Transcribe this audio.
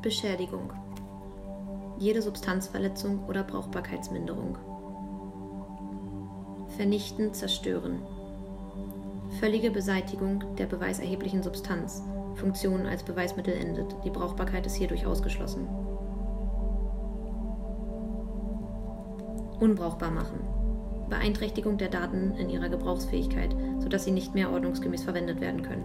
Beschädigung. Jede Substanzverletzung oder Brauchbarkeitsminderung. Vernichten, zerstören. Völlige Beseitigung der beweiserheblichen Substanz. Funktion als Beweismittel endet. Die Brauchbarkeit ist hierdurch ausgeschlossen. Unbrauchbar machen. Beeinträchtigung der Daten in ihrer Gebrauchsfähigkeit, sodass sie nicht mehr ordnungsgemäß verwendet werden können.